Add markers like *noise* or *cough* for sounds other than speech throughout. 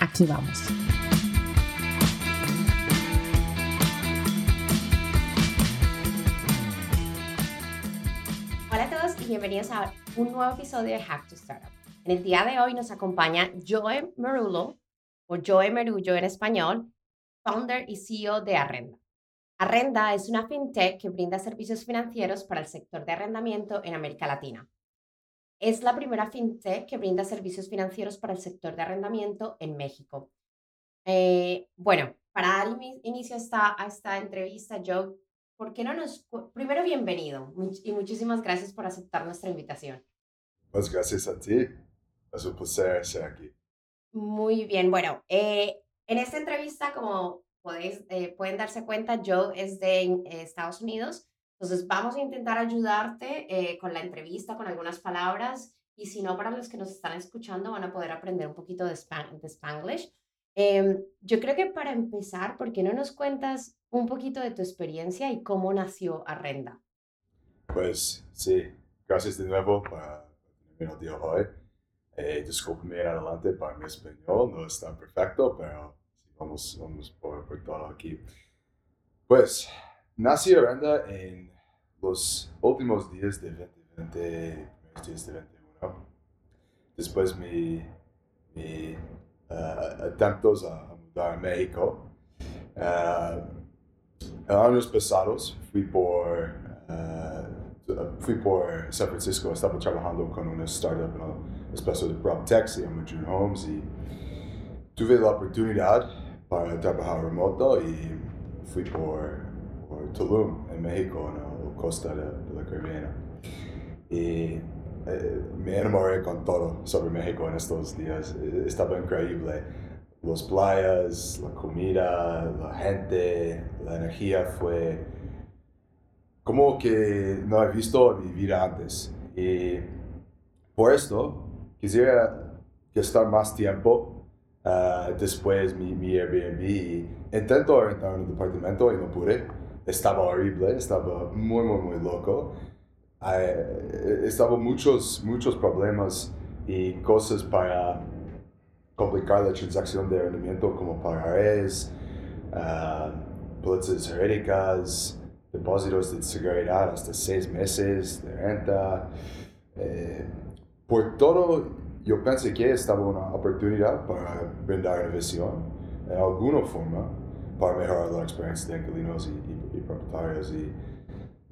Aquí vamos. Hola a todos y bienvenidos a un nuevo episodio de Hack to Startup. En el día de hoy nos acompaña Joe Merulo, o Joe Merullo en español, founder y CEO de Arrenda. Arrenda es una fintech que brinda servicios financieros para el sector de arrendamiento en América Latina. Es la primera fintech que brinda servicios financieros para el sector de arrendamiento en México. Eh, bueno, para dar inicio a esta, a esta entrevista, Joe, ¿por qué no nos... Primero, bienvenido y muchísimas gracias por aceptar nuestra invitación. Pues gracias a ti. Es un placer estar aquí. Muy bien, bueno, eh, en esta entrevista, como podéis, eh, pueden darse cuenta, Joe es de Estados Unidos entonces, vamos a intentar ayudarte eh, con la entrevista, con algunas palabras, y si no, para los que nos están escuchando van a poder aprender un poquito de, de Spanglish. Em, yo creo que para empezar, ¿por qué no nos cuentas un poquito de tu experiencia y cómo nació Arrenda? Pues sí, gracias de nuevo por tenerme el hoy. Eh, discúlpeme en adelante para mi español, no está perfecto, pero vamos, vamos por, por todo aquí. Pues Nació Aranda en los últimos días de 2020, días de 21. Después mi, mi atentos a, mudar a México. Uh, años pasados fui por, uh, fui por San Francisco, estaba trabajando con una startup en el espacio de PropTech, se llama June Homes, y tuve la oportunidad para trabajar remoto y fui por por Tulum, en México, en la costa de, la Caribbean. Y eh, me enamoré con todo sobre México en estos días. Eh, estaba increíble. Las playas, la comida, la gente, la energía fue como que no he visto en mi vida antes. Y por esto quisiera gastar más tiempo uh, después mi, mi Airbnb. Intento rentar un departamento y no pude estaba horrible, estaba muy, muy, muy loco. Eh, estaba muchos, muchos problemas y cosas para complicar la transacción de rendimiento como pagares, uh, pólizas jurídicas, depósitos de seguridad hasta seis meses de renta. Eh, por todo, yo pensé que estaba una oportunidad para brindar innovación en alguna forma para mejorar la experiencia de inquilinos y, y, propietarios. Y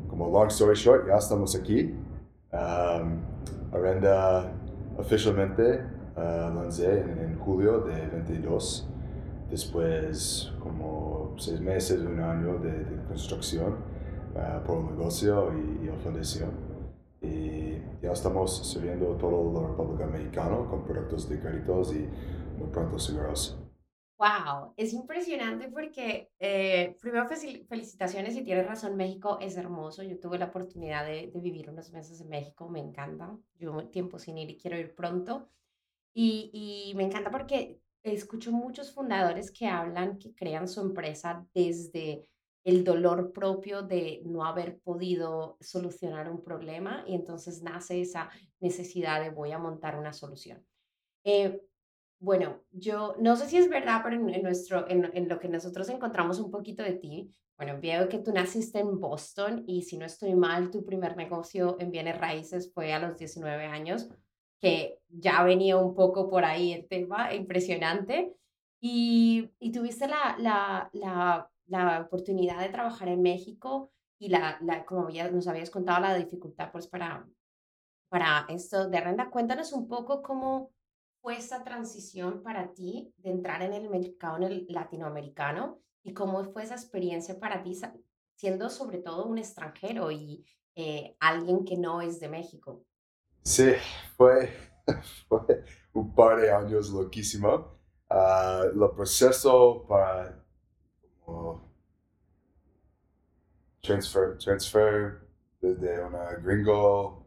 como long story short, ya estamos aquí. Um, Arenda oficialmente uh, lancé en, julio de 22, después como seis meses, un año de, de construcción uh, por el negocio y, y, la fundación. Y ya estamos sirviendo todo la República Mexicana con productos de créditos y muy pronto seguros. Wow, es impresionante porque eh, primero felicitaciones y tienes razón, México es hermoso. Yo tuve la oportunidad de, vivir unos meses en México, me encanta. Yo tiempo sin ir y quiero ir pronto. Y, y me encanta porque escucho muchos fundadores que hablan que crean su empresa desde el dolor propio de no haber podido solucionar un problema y entonces nace esa necesidad de voy a montar una solución. Eh, bueno, yo no sé si es verdad, pero en, nuestro, en, lo que nosotros encontramos un poquito de ti, bueno, veo que tú naciste en Boston y si no estoy mal, tu primer negocio en bienes raíces fue a los 19 años, que ya venía un poco por ahí el tema, impresionante. Y, y tuviste la, la, la, la, oportunidad de trabajar en México y la, como ya nos habías contado, la dificultad pues para, para esto de renta. Cuéntanos un poco cómo fue esa transición para ti de entrar en el mercado en el latinoamericano y cómo fue esa experiencia para ti siendo sobre todo un extranjero y eh, alguien que no es de México? Sí, fue, *laughs* fue un par de años loquísimo. uh, el proceso para como, transfer, transfer desde una gringo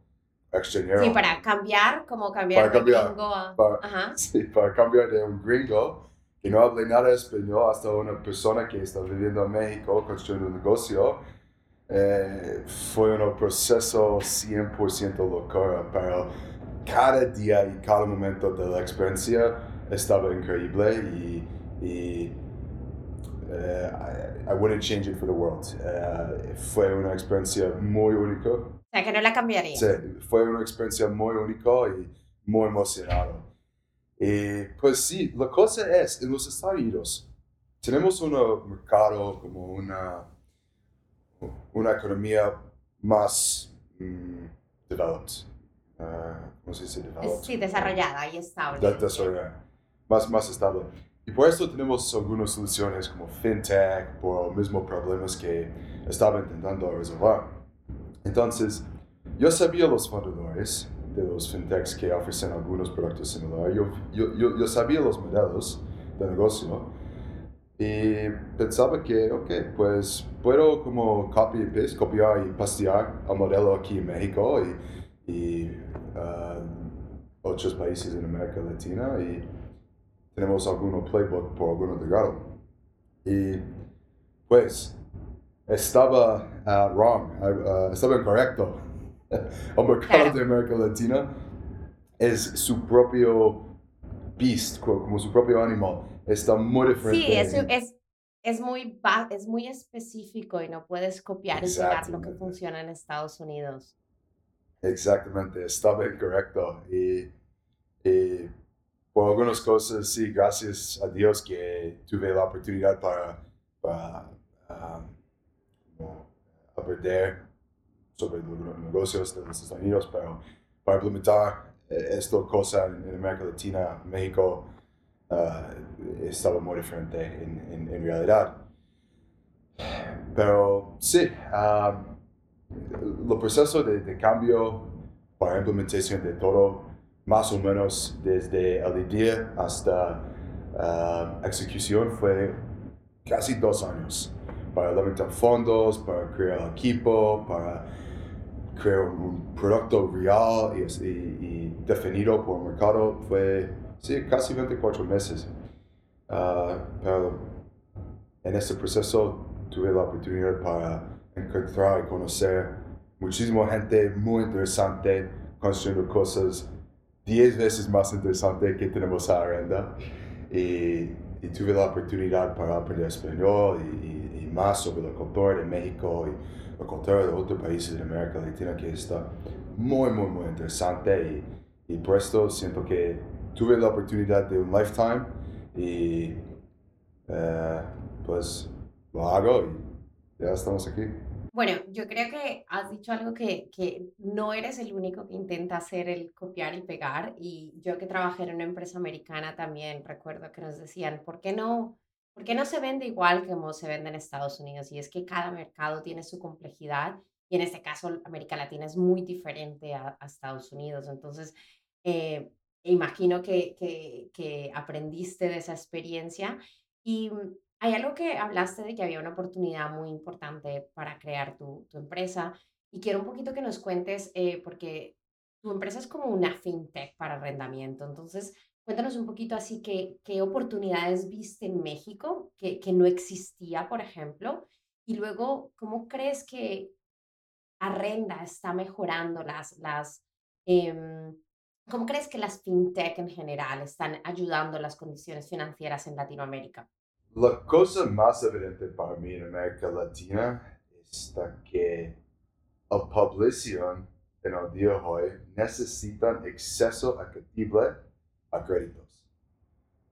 extranjero. Sí, para cambiar, como cambiar Para de cambiar, gringo a... para- Ajá. *laughs* Sí, para cambiar de un gringo que no hable nada de español hasta una persona que está viviendo en México construyendo un negocio, eh, fue un proceso 100% locura, pero cada día y cada momento de la experiencia estaba increíble y, y eh, I, I wouldn't change it for the world. Eh, fue una experiencia muy única. O sea, que no la cambiaría. Sí, fue una experiencia muy única y muy emocionado. Y pues sí, la cosa es, en los Estados Unidos tenemos un mercado como una, una economía más mm, developed. Ah, ¿Cómo se dice developed? Sí, desarrollada y estable. De- desarrollada, más, más estable. Y por eso tenemos algunas soluciones como fintech, por los mismos problemas que estaba intentando resolver. Entonces, yo sabía los fundadores de los fintechs que ofrecen algunos productos similares, yo, yo, yo, sabía los modelos de negocio y pensaba que, ok, pues puedo como copy paste, copiar y pastear el modelo aquí en México y, y ah, otros países en América Latina y tenemos algunos playbook por algunos legados. Y pues estaba ah, wrong, ah, estaba incorrecto. *laughs* Mercado Claro. de América Latina es su propio beast, co- como su propio animal. Está muy diferente. Sí, es, es, es, muy, es muy específico y no puedes copiar y pegar lo que funciona en Estados Unidos. Exactamente, estaba incorrecto. Y, y por algunas cosas, sí, gracias a Dios que tuve la oportunidad para, para um, aprender sobre los negocios de los Estados Unidos, pero para implementar eh, esta cosa en, América Latina, México, ah, estaba muy diferente en, en- en realidad. Pero sí, ah, el proceso de, de cambio para implementación de todo, más o menos desde el idea hasta ah, ejecución, fue casi dos años. Para levantar fondos, para crear equipo, para crear un producto real y, y- y definido por el mercado, fue sí, casi 24 meses. Ah, pero en este proceso tuve la oportunidad para encontrar y conocer muchísima gente muy interesante construyendo cosas 10 veces más interesantes que tenemos a Arenda. Y, y tuve la oportunidad para aprender español y, y- más sobre la cultura de México y la cultura de otros países de América Latina que está muy, muy, muy interesante. Y, y por esto siento que tuve la oportunidad de un lifetime y eh, pues lo hago y ya estamos aquí. Bueno, yo creo que has dicho algo que, que no eres el único que intenta hacer el copiar y pegar. Y yo que trabajé en una empresa americana también recuerdo que nos decían, ¿por qué no, por qué no se vende igual como se vende en Estados Unidos? Y es que cada mercado tiene su complejidad y en este caso América Latina es muy diferente a, Estados Unidos. Entonces, eh, imagino que, que, que aprendiste de esa experiencia. Y mm, hay algo que hablaste de que había una oportunidad muy importante para crear tu, tu empresa y quiero un poquito que nos cuentes, eh, porque tu empresa es como una fintech para arrendamiento. Entonces, cuéntanos un poquito así que, qué oportunidades viste en México que, que no existía, por ejemplo, y luego, ¿cómo crees que Arrenda está mejorando las, las, em, ¿cómo crees que las fintech en general están ayudando las condiciones financieras en Latinoamérica? La cosa más evidente para mí en América Latina está que la población en el día de hoy necesitan acceso accesible a créditos.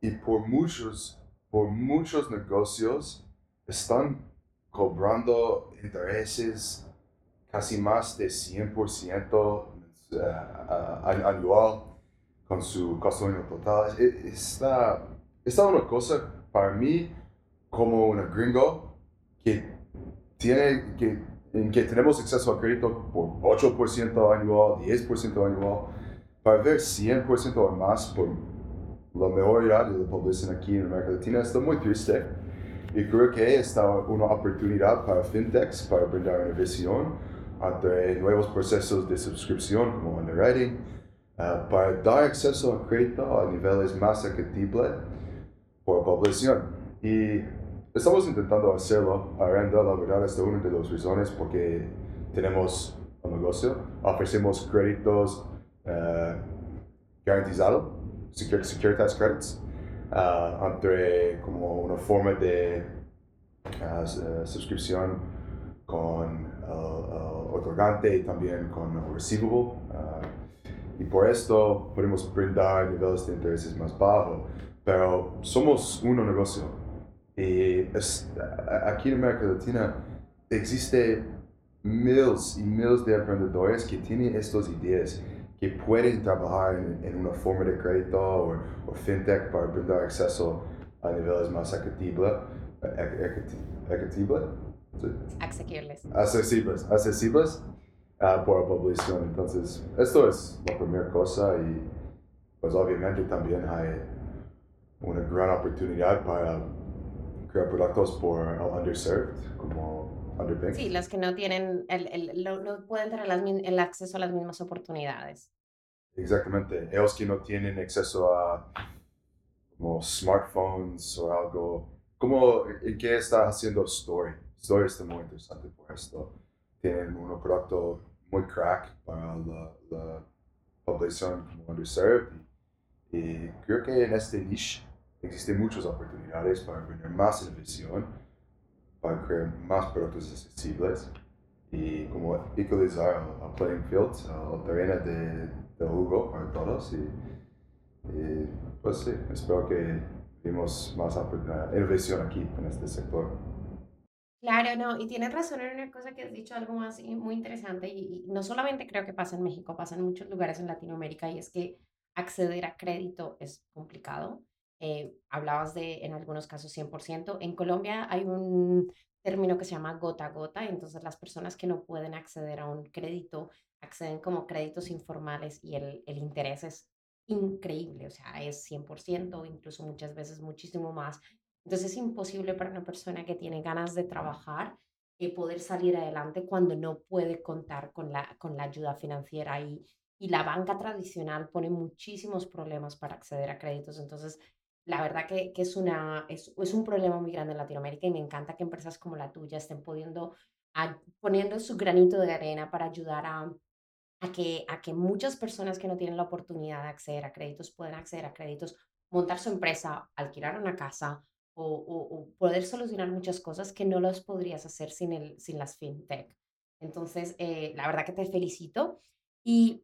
Y por muchos, por muchos negocios están cobrando intereses casi más de 100% eh, anual con su costo total. Está, está una cosa para mí como un gringo que tiene que en que tenemos acceso a crédito por 8% anual, 10% anual, para ver 100% o más por la mayoría de la población aquí en América Latina está muy triste y creo que está una oportunidad para fintechs para brindar una visión ante nuevos procesos de suscripción como underwriting, uh, para dar acceso a crédito a niveles más asequibles por población. Y estamos intentando hacerlo. Arenda, la verdad, es una de las razones porque tenemos un negocio, ofrecemos créditos uh, garantizados, Securitas Credits, uh, entre como una forma de uh, suscripción con el otorgante y también con el receivable. y por esto podemos brindar niveles de intereses más bajos, pero somos un negocio. Y aquí en América Latina existe miles y miles de emprendedores que tienen estas ideas que pueden trabajar en, una forma de crédito o, fintech para brindar acceso a niveles más accesibles, accesibles, accesibles, accesibles uh, por la población. Entonces, esto es la primera cosa y pues obviamente también hay una gran oportunidad para crear productos por el underserved, como Sí, los que no tienen, el, el, no, pueden tener las, el acceso a las mismas oportunidades. Exactamente, ellos que no tienen acceso a como smartphones o algo. ¿Cómo, ¿Qué está haciendo Story? Story está muy interesante por esto. Tienen un producto muy crack para la, la población como underserved. Y, creo que en este niche existen muchas oportunidades para tener más innovación, para crear más productos accesibles y como equalizar el, playing field, el terreno de, de jugo para todos. Y, pues sí, espero que vimos más innovación aquí en este sector. Claro, no, y tienes razón en una cosa que has dicho, algo más muy interesante, y, y, no solamente creo que pasa en México, pasa en muchos lugares en Latinoamérica, y es que acceder a crédito es complicado. Eh, hablabas de, en algunos casos, 100%. En Colombia hay un término que se llama gota a gota, entonces las personas que no pueden acceder a un crédito acceden como créditos informales y el, el interés es increíble, o sea, es 100%, incluso muchas veces muchísimo más. Entonces es imposible para una persona que tiene ganas de trabajar eh, poder salir adelante cuando no puede contar con la, con la ayuda financiera y, y la banca tradicional pone muchísimos problemas para acceder a créditos. Entonces, la verdad que, es, una, es, un problema muy grande en Latinoamérica y me encanta que empresas como la tuya estén pudiendo, poniendo su granito de arena para ayudar a, que, a que muchas personas que no tienen la oportunidad de acceder a créditos puedan acceder a créditos, montar su empresa, alquilar una casa o, o, poder solucionar muchas cosas que no las podrías hacer sin, el, sin las fintech. Entonces, eh, la verdad que te felicito. Y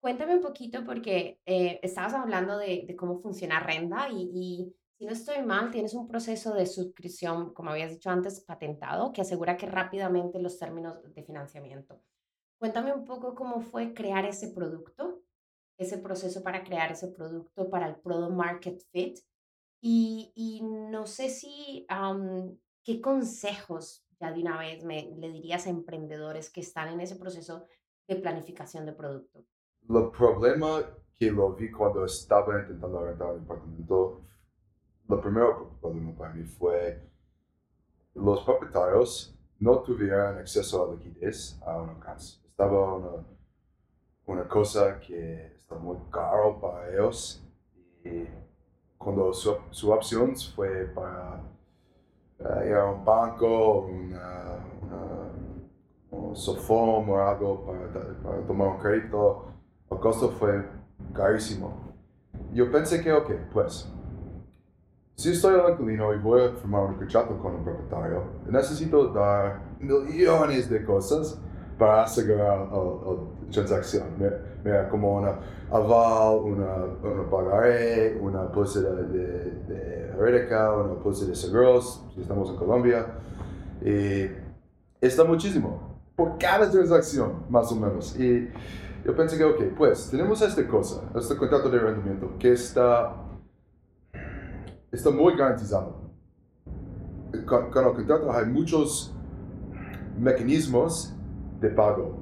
Cuéntame un poquito porque eh, estabas hablando de, cómo funciona Renda y, si no estoy mal, tienes un proceso de suscripción, como habías dicho antes, patentado, que asegura que rápidamente los términos de financiamiento. Cuéntame un poco cómo fue crear ese producto, ese proceso para crear ese producto para el Product Market Fit. Y, y no sé si, ¿qué consejos ya de una vez me le dirías a emprendedores que están en ese proceso de planificación de producto? El problema que lo vi cuando estaba intentando rentar un apartamento, lo primero problema para mí fue los propietarios no tuvieron acceso a liquidez a una casa. Estaba una, una cosa que estaba muy caro para ellos y cuando su, su opción fue para uh, ir a un banco, una, una, un Sofom o algo para, para tomar un crédito, el costo fue carísimo. Yo pensé que, ok, pues, si estoy en inquilino y voy a firmar un contrato con un propietario, necesito dar millones de cosas para asegurar la transacción. Mira, como una aval, una, una pagaré, una póliza de, de, de una póliza de seguros, si estamos en Colombia. Y está muchísimo por cada transacción, más o menos. Y yo pensé que, ok, pues tenemos esta cosa, este contrato de rendimiento que está, está muy garantizado. Con, el contrato hay muchos mecanismos de pago.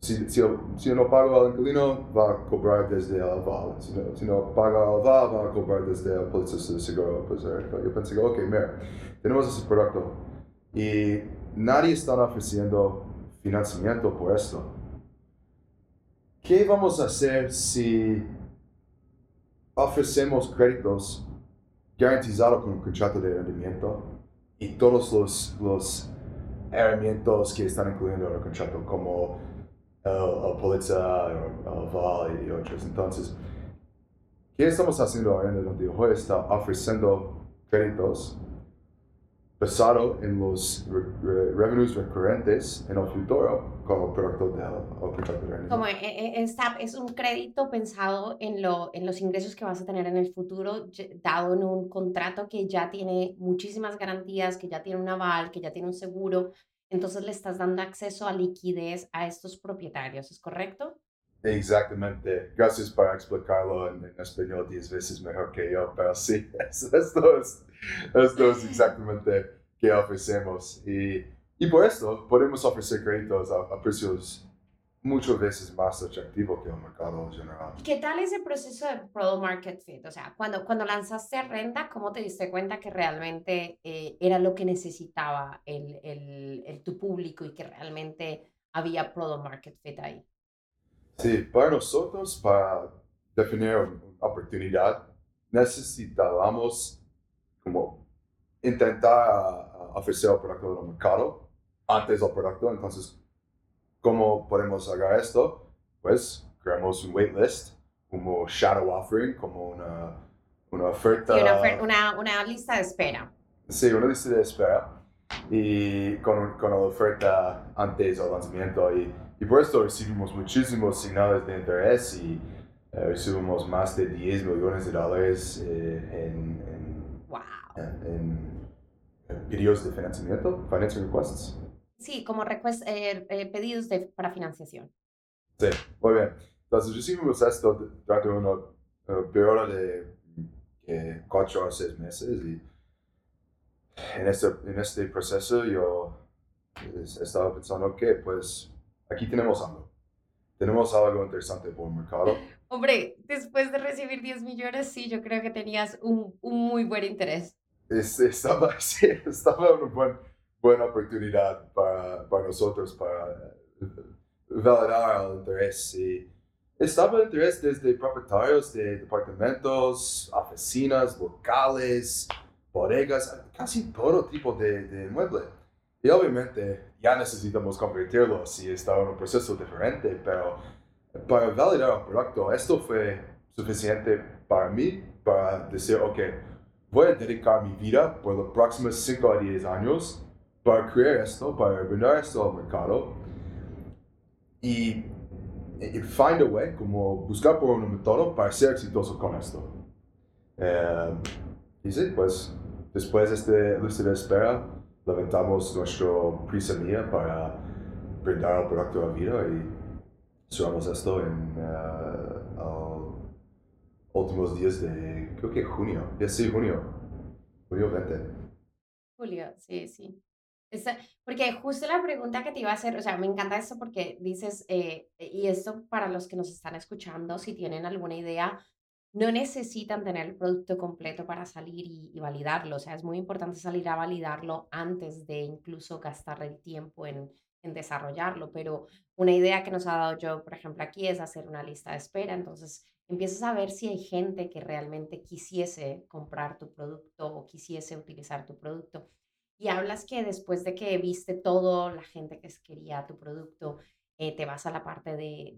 si, si, si no pago al inquilino, va a cobrar desde el aval. Si no, si no paga al aval, va a cobrar desde el policía de seguro. Pues, eh, yo pensé, ok, mira, tenemos ese producto y nadie está ofreciendo financiamiento por esto. ¿Qué vamos a hacer si ofrecemos créditos garantizados con un contrato de rendimiento y todos los, los herramientas que están incluyendo en el contrato, como el, Pulitzer, el Val y otros. Entonces, ¿qué estamos haciendo ahora en donde el está ofreciendo créditos basado en los revenues recurrentes en el futuro como producto del Como eh, eh, es un crédito pensado en, lo, en los ingresos que vas a tener en el futuro, dado en un contrato que ya tiene muchísimas garantías, que ya tiene un aval, que ya tiene un seguro, entonces le estás dando acceso a liquidez a estos propietarios, ¿es correcto? Exactamente. Gracias por explicarlo en, español diez veces mejor que yo, pero sí, *laughs* esto es, esto es *laughs* exactamente que ofrecemos. Y, y por esto podemos ofrecer créditos a precios muchas veces más atractivo que el mercado general. ¿Qué tal ese proceso de product market fit? O sea, cuando, cuando lanzaste a Renda, ¿cómo te diste cuenta que realmente eh, era lo que necesitaba el, el, el, tu público y que realmente había product market fit ahí? Sí, para nosotros, para definir una oportunidad, necesitábamos como intentar ofrecer el producto del mercado antes del producto, entonces ¿Cómo podemos hacer esto? Pues creamos un waitlist, como shadow offering, como una, una oferta. una, una, lista de espera. Sí, una lista de espera. Y con, con la oferta antes del lanzamiento. Y, y por esto recibimos muchísimos señales de interés y eh, recibimos más de 10 millones de dólares eh, en, en, wow. en, en, pedidos de financiamiento, financing requests. Sí, como eh, eh, pedidos de, para financiación. Sí, muy bien. Entonces recibimos esto durante una uh, periodo de eh, cuatro o seis meses y en este, en este proceso yo estaba pensando que pues aquí tenemos algo. Tenemos algo interesante por el mercado. *laughs* Hombre, después de recibir 10 millones, sí, yo creo que tenías un, un muy buen interés. estaba, *laughs* sí, estaba un buen buena oportunidad para, para nosotros para validar el interés. Y estaba el interés desde propietarios de departamentos, oficinas, locales, bodegas, casi todo tipo de, de mueble. Y obviamente ya necesitamos convertirlo si está en un proceso diferente, pero para validar el producto, esto fue suficiente para mí para decir, ok, voy a dedicar mi vida por los próximos 5 a 10 años para crear esto, para vender esto al mercado y, find a way, como buscar por un método para ser exitoso con esto. Eh, y sí, pues después de este lista de espera, levantamos nuestro pre-semilla para brindar el producto a vida y cerramos esto en uh, últimos días de, creo que junio, ya sí, junio, junio 20. Julio, sí, sí porque justo la pregunta que te iba a hacer, o sea, me encanta esto porque dices, eh, y esto para los que nos están escuchando, si tienen alguna idea, no necesitan tener el producto completo para salir y, validarlo. O sea, es muy importante salir a validarlo antes de incluso gastar el tiempo en, en desarrollarlo. Pero una idea que nos ha dado yo, por ejemplo, aquí es hacer una lista de espera. Entonces, empiezas a ver si hay gente que realmente quisiese comprar tu producto o quisiese utilizar tu producto y hablas que después de que viste todo, la gente que quería tu producto, eh, te vas a la parte de,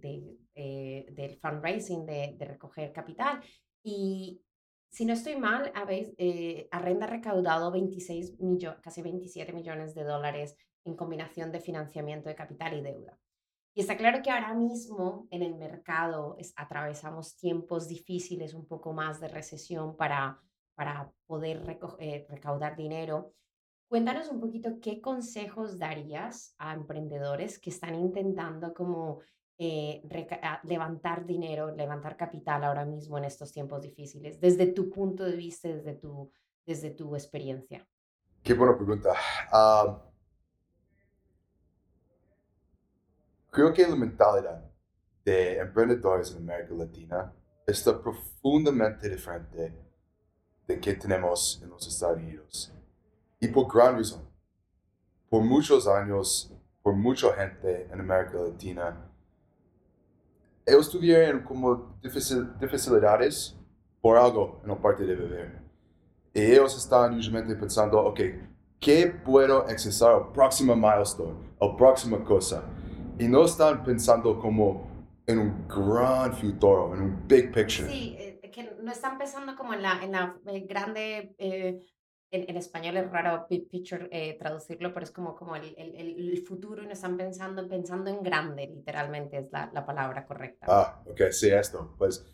eh, del fundraising, de, recoger capital. Y si no estoy mal, habéis, eh, Arrenda ha recaudado 26 millones, casi 27 millones de dólares en combinación de financiamiento de capital y deuda. Y está claro que ahora mismo en el mercado atravesamos tiempos difíciles, un poco más de recesión para, para poder recaudar dinero. Cuéntanos un poquito qué consejos darías a emprendedores que están intentando como eh, levantar dinero, levantar capital ahora mismo en estos tiempos difíciles, desde tu punto de vista, desde tu, desde tu experiencia. Qué buena pregunta. Ah, creo que la mentalidad de emprendedores en América Latina está profundamente diferente de que tenemos en los Estados Unidos. Y por gran razón. Por muchos años, por mucha gente en América Latina, ellos tuvieron como dificultades por algo en la parte de beber. Y ellos están usualmente pensando, ok, ¿qué puedo accesar al próximo milestone, a próxima cosa? Y no están pensando como en un gran futuro, en un big picture. Sí, eh, que no están pensando como en la, en la eh, grande, eh, en, en, español es raro big picture traducirlo, pero es como, como el, el, el, futuro y no están pensando, pensando en grande, literalmente es la, la palabra correcta. Ah, ok, sí, esto. Pues,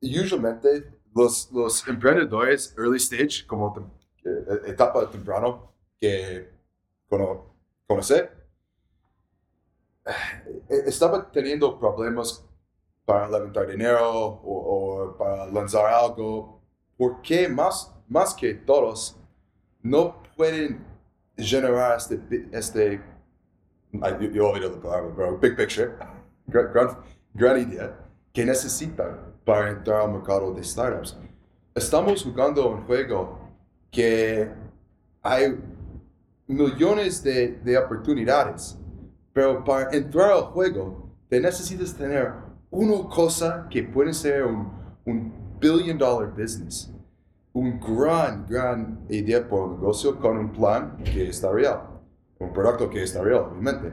usualmente los, los emprendedores early stage, como etapa temprano, que conoce, eh, estaba teniendo problemas para levantar dinero o, para lanzar algo, porque más, más que todos no pueden generar este, este yo, yo oído la palabra, pero big picture, gran, gran idea, que necesitan para entrar al mercado de startups. Estamos jugando un juego que hay millones de, de oportunidades pero para entrar al juego, te necesitas tener una cosa que puede ser un, un billion dollar business. Un gran, gran idea por un negocio con un plan que está real. Un producto que está real, obviamente.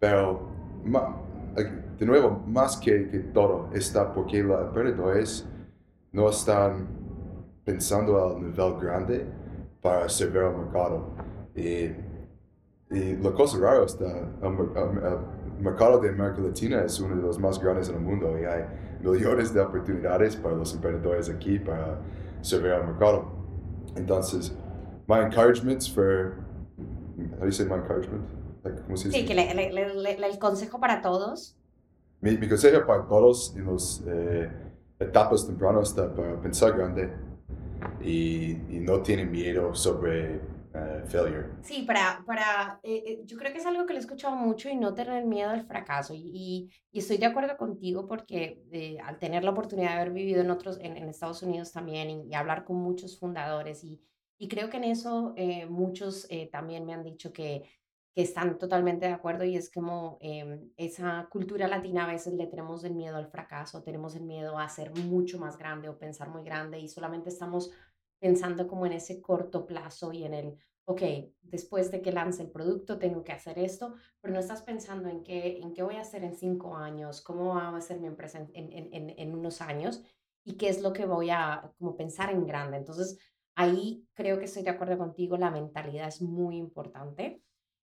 Pero, de nuevo, más que, que todo, está porque los emprendedores no están pensando al nivel grande para servir al mercado. Y y la cosa rara está, el, mercado de América Latina es uno de los más grandes en el mundo y hay millones de oportunidades para los emprendedores aquí para servir al mercado. Entonces, my encouragement for, how do you say my encouragement? Like, ¿cómo se dice? Sí, que le, le, le, el consejo para todos. Mi, mi consejo para todos en las eh, etapas tempranas está para pensar grande y, y no tener miedo sobre eh, failure. Sí, para, para eh, eh, yo creo que es algo que le he escuchado mucho y no tener miedo al fracaso. Y, y, estoy de acuerdo contigo porque al tener la oportunidad de haber vivido en otros, en, en Estados Unidos también y, hablar con muchos fundadores y, y creo que en eso muchos también me han dicho que, que están totalmente de acuerdo y es como em, esa cultura latina a veces le tenemos el miedo al fracaso, tenemos el miedo a ser mucho más grande o pensar muy grande y solamente estamos pensando como en ese corto plazo y en el, ok, después de que lance el producto tengo que hacer esto, pero no estás pensando en qué, en qué voy a hacer en cinco años, cómo va a ser mi empresa en, en, en, unos años y qué es lo que voy a como pensar en grande. Entonces, ahí creo que estoy de acuerdo contigo, la mentalidad es muy importante.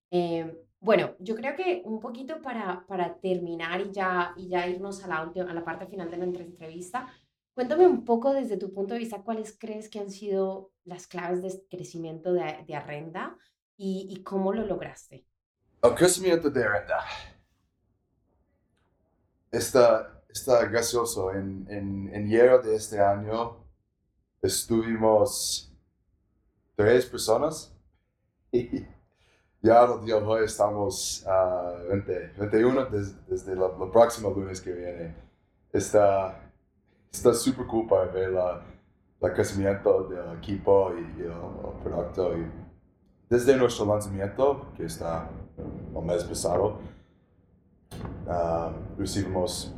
Eh, bueno, yo creo que un poquito para, para terminar y ya, y ya irnos a la, a la parte final de nuestra entrevista, Cuéntame un poco desde tu punto de vista, ¿cuáles crees que han sido las claves de crecimiento de, de Arrenda y, y, cómo lo lograste? El crecimiento de Arrenda está, está gracioso. En, en, en enero de este año estuvimos tres personas *laughs* y ya el día de hoy estamos a 21 desde, desde el próximo lunes que viene. Está está súper cool para ver la, el crecimiento del equipo y, el, producto. Y desde nuestro lanzamiento, que está el mes pasado, uh, recibimos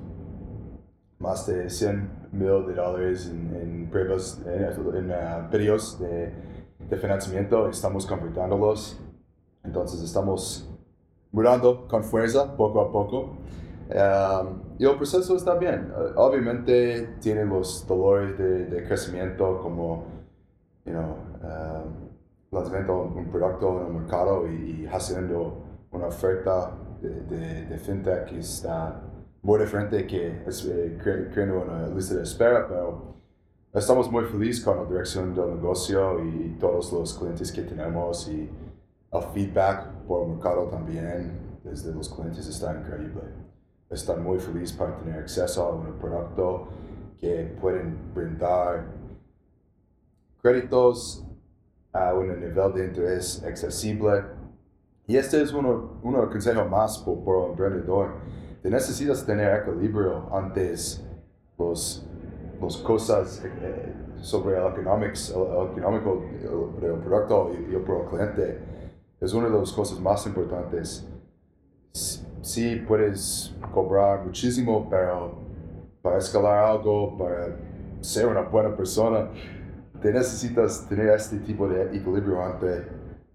más de 100 mil dólares en, en pruebas, en, en uh, pedidos de, de financiamiento. Estamos convirtiéndolos. Entonces estamos mudando con fuerza poco a poco. Um, y el proceso está bien. Uh, obviamente tiene los dolores de, de crecimiento como, you know, um, lanzamiento un producto en el mercado y, haciendo una oferta de, de, fintech que está muy diferente que es, eh, creando una lista de espera, pero estamos muy felices con la dirección del negocio y todos los clientes que tenemos y el feedback por el mercado también desde los clientes está increíble están muy felices para tener acceso a un producto que pueden brindar créditos a un nivel de interés accesible Y este es uno, uno consejo más por, por emprendedor. Te necesitas tener equilibrio antes los, los cosas eh, sobre el, economics, el, económico del producto y, y el cliente. Es una de las cosas más importantes. Sí puedes cobrar muchísimo, pero para escalar algo, para ser una buena persona, te necesitas tener este tipo de equilibrio ante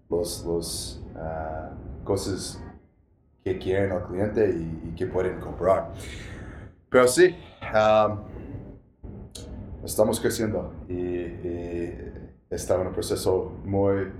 los, los uh, cosas que quieren al cliente y, que pueden comprar. Pero sí, estamos creciendo y, y, está en un proceso muy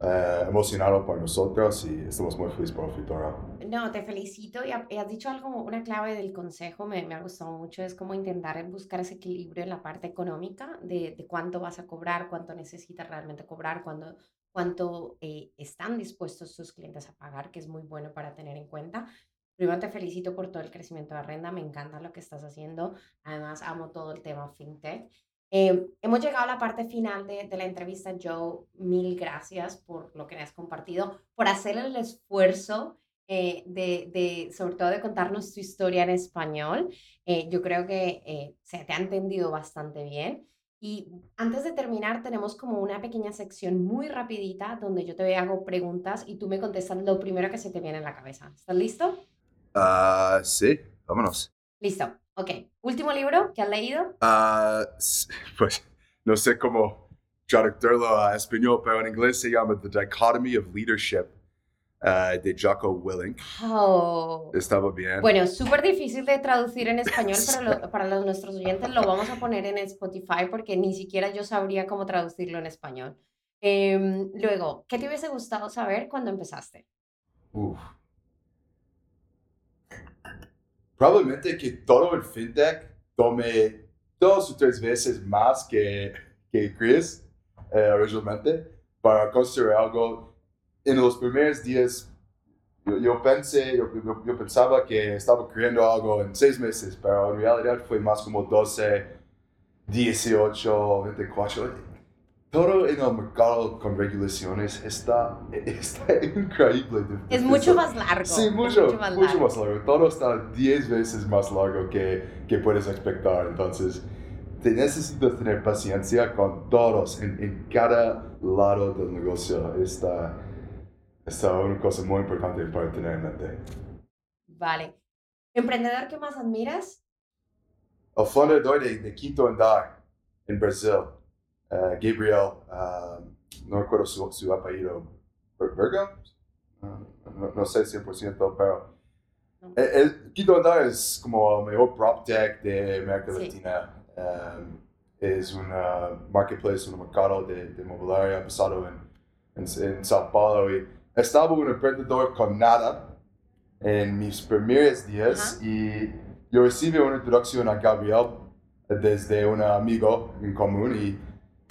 uh, emocionado para nosotros y estamos muy felices por el futuro. No, te felicito y, has dicho algo, una clave del consejo, me, me, ha gustado mucho, es como intentar buscar ese equilibrio en la parte económica de, de cuánto vas a cobrar, cuánto necesitas realmente cobrar, cuánto, cuánto eh, están dispuestos tus clientes a pagar, que es muy bueno para tener en cuenta. Primero te felicito por todo el crecimiento de renta, me encanta lo que estás haciendo, además amo todo el tema fintech. Eh, hemos llegado a la parte final de, de, la entrevista, Joe. Mil gracias por lo que me has compartido, por hacer el esfuerzo eh, de, de, sobre todo de contarnos tu historia en español. Eh, yo creo que eh, se te ha entendido bastante bien. Y antes de terminar, tenemos como una pequeña sección muy rapidita donde yo te hago preguntas y tú me contestas lo primero que se te viene en la cabeza. ¿Estás listo? Uh, sí, vámonos. Listo, ok. ¿Último libro que has leído? Uh, *laughs* pues no sé cómo traducirlo a español, pero en inglés se llama The Dichotomy of Leadership Uh, de Jocko Willink. Oh. Estaba bien. Bueno, súper difícil de traducir en español, *laughs* pero para los, nuestros oyentes lo vamos a poner en Spotify porque ni siquiera yo sabría cómo traducirlo en español. Eh, luego, ¿qué te hubiese gustado saber cuando empezaste? Uf. Probablemente que todo el fintech tome dos o tres veces más que, que Chris eh, originalmente para construir algo en los primeros días yo, pensé, yo, yo, pensaba que estaba creando algo en seis meses, pero en realidad fue más como 12, 18, 24. Todo en el mercado con regulaciones está, *laughs* está increíble. Es mucho más largo. Sí, mucho, mucho, más, mucho largo. más, largo. Todo está 10 veces más largo que, que puedes expectar. Entonces, te necesitas tener paciencia con todos en, en cada lado del negocio. Está, esta es una cosa muy importante para tener en mente. Vale. ¿Emprendedor que más admiras? El fundador de, de Quinto Andar en Brasil, uh, Gabriel, uh, no recuerdo su, su apellido. Uh, no, no, sé 100%, pero el, el, Andar es como el mejor prop tech de América sí. Latina. Um, es un marketplace, un mercado de, de mobiliario basado en, en, en Sao Paulo y estaba un emprendedor con nada en mis primeros días y yo recibí una introducción a Gabriel desde un amigo en común y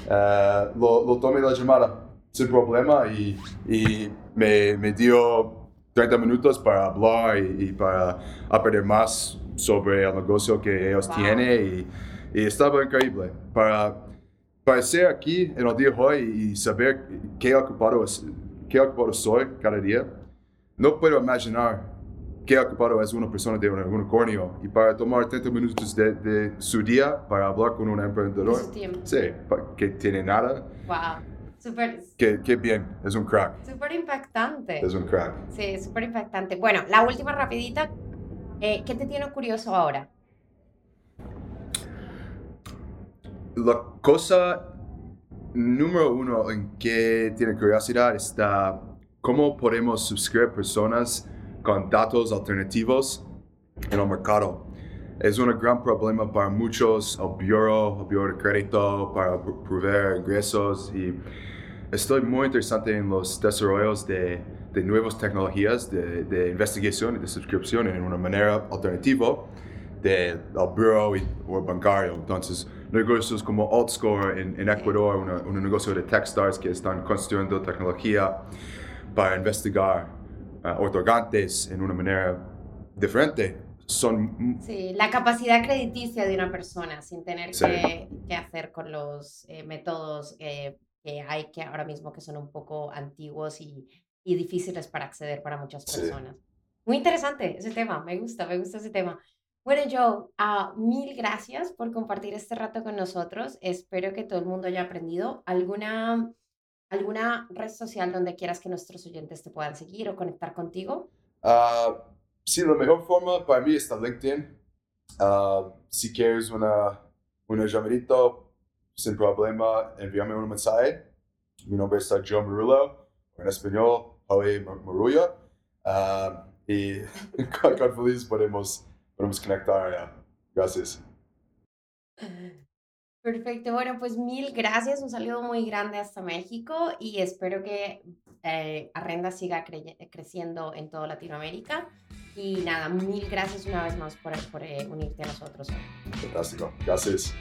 uh, lo, lo, tomé la llamada sin problema y, y me, me, dio 30 minutos para hablar y, y, para aprender más sobre el negocio que ellos tienen y, y, estaba increíble. Para, para ser aquí en el día de hoy y saber qué ocupado es, qué ocupado soy cada día, no puedo imaginar qué ocupado es una persona de un unicornio y para tomar 30 minutos de, de su día para hablar con un emprendedor. Sí, que tiene nada. Wow. Super, qué, qué bien, es un crack. Súper impactante. Es un crack. Sí, súper impactante. Bueno, la última rapidita. Eh, ¿Qué te tiene curioso ahora? La cosa número uno en que tiene curiosidad está cómo podemos suscribir personas con datos alternativos en el mercado. Es un gran problema para muchos, el bureau, el bureau de crédito, para proveer ingresos y estoy muy interesante en los desarrollos de, de nuevas tecnologías de, de, investigación y de suscripción en una manera alternativa del bureau o bancario. Entonces, negocios como AltScore en, en Ecuador, una, un negocio de Techstars que están construyendo tecnología para investigar uh, otorgantes en una manera diferente. Son... Sí, la capacidad crediticia de una persona sin tener sí. que, que, hacer con los eh, métodos eh, que hay que ahora mismo que son un poco antiguos y y difíciles para acceder para muchas Sí. personas. Muy interesante ese tema, me gusta, me gusta ese tema. Bueno, Joe, ah, mil gracias por compartir este rato con nosotros. Espero que todo el mundo haya aprendido alguna, alguna red social donde quieras que nuestros oyentes te puedan seguir o conectar contigo. Ah, sí, la mejor forma para mí está LinkedIn. Ah, si quieres una, una llamadita, sin problema, envíame un mensaje. Mi nombre es Joe Marullo, en español, Mar- Marullo. Ah, y con, con feliz podemos, podemos conectar. gracias. *laughs* Perfecto, bueno, pues mil gracias, un saludo muy grande hasta México y espero que eh, Arrenda siga creye- creciendo en toda Latinoamérica. Y nada, mil gracias una vez más por, por eh, unirte a nosotros hoy. Fantástico. Gracias.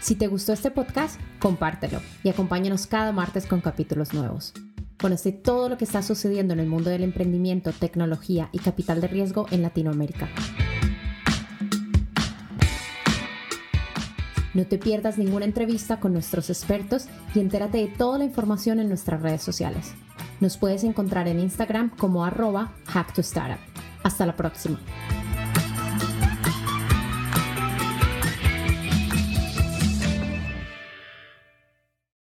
Si te gustó este podcast, compártelo y acompáñanos cada martes con capítulos nuevos. Conoce todo lo que está sucediendo en el mundo del emprendimiento, tecnología y capital de riesgo en Latinoamérica. No te pierdas ninguna entrevista con nuestros expertos y entérate de toda la información en nuestras redes sociales. Nos puedes encontrar en Instagram como arroba hacktostartup. Hasta la próxima.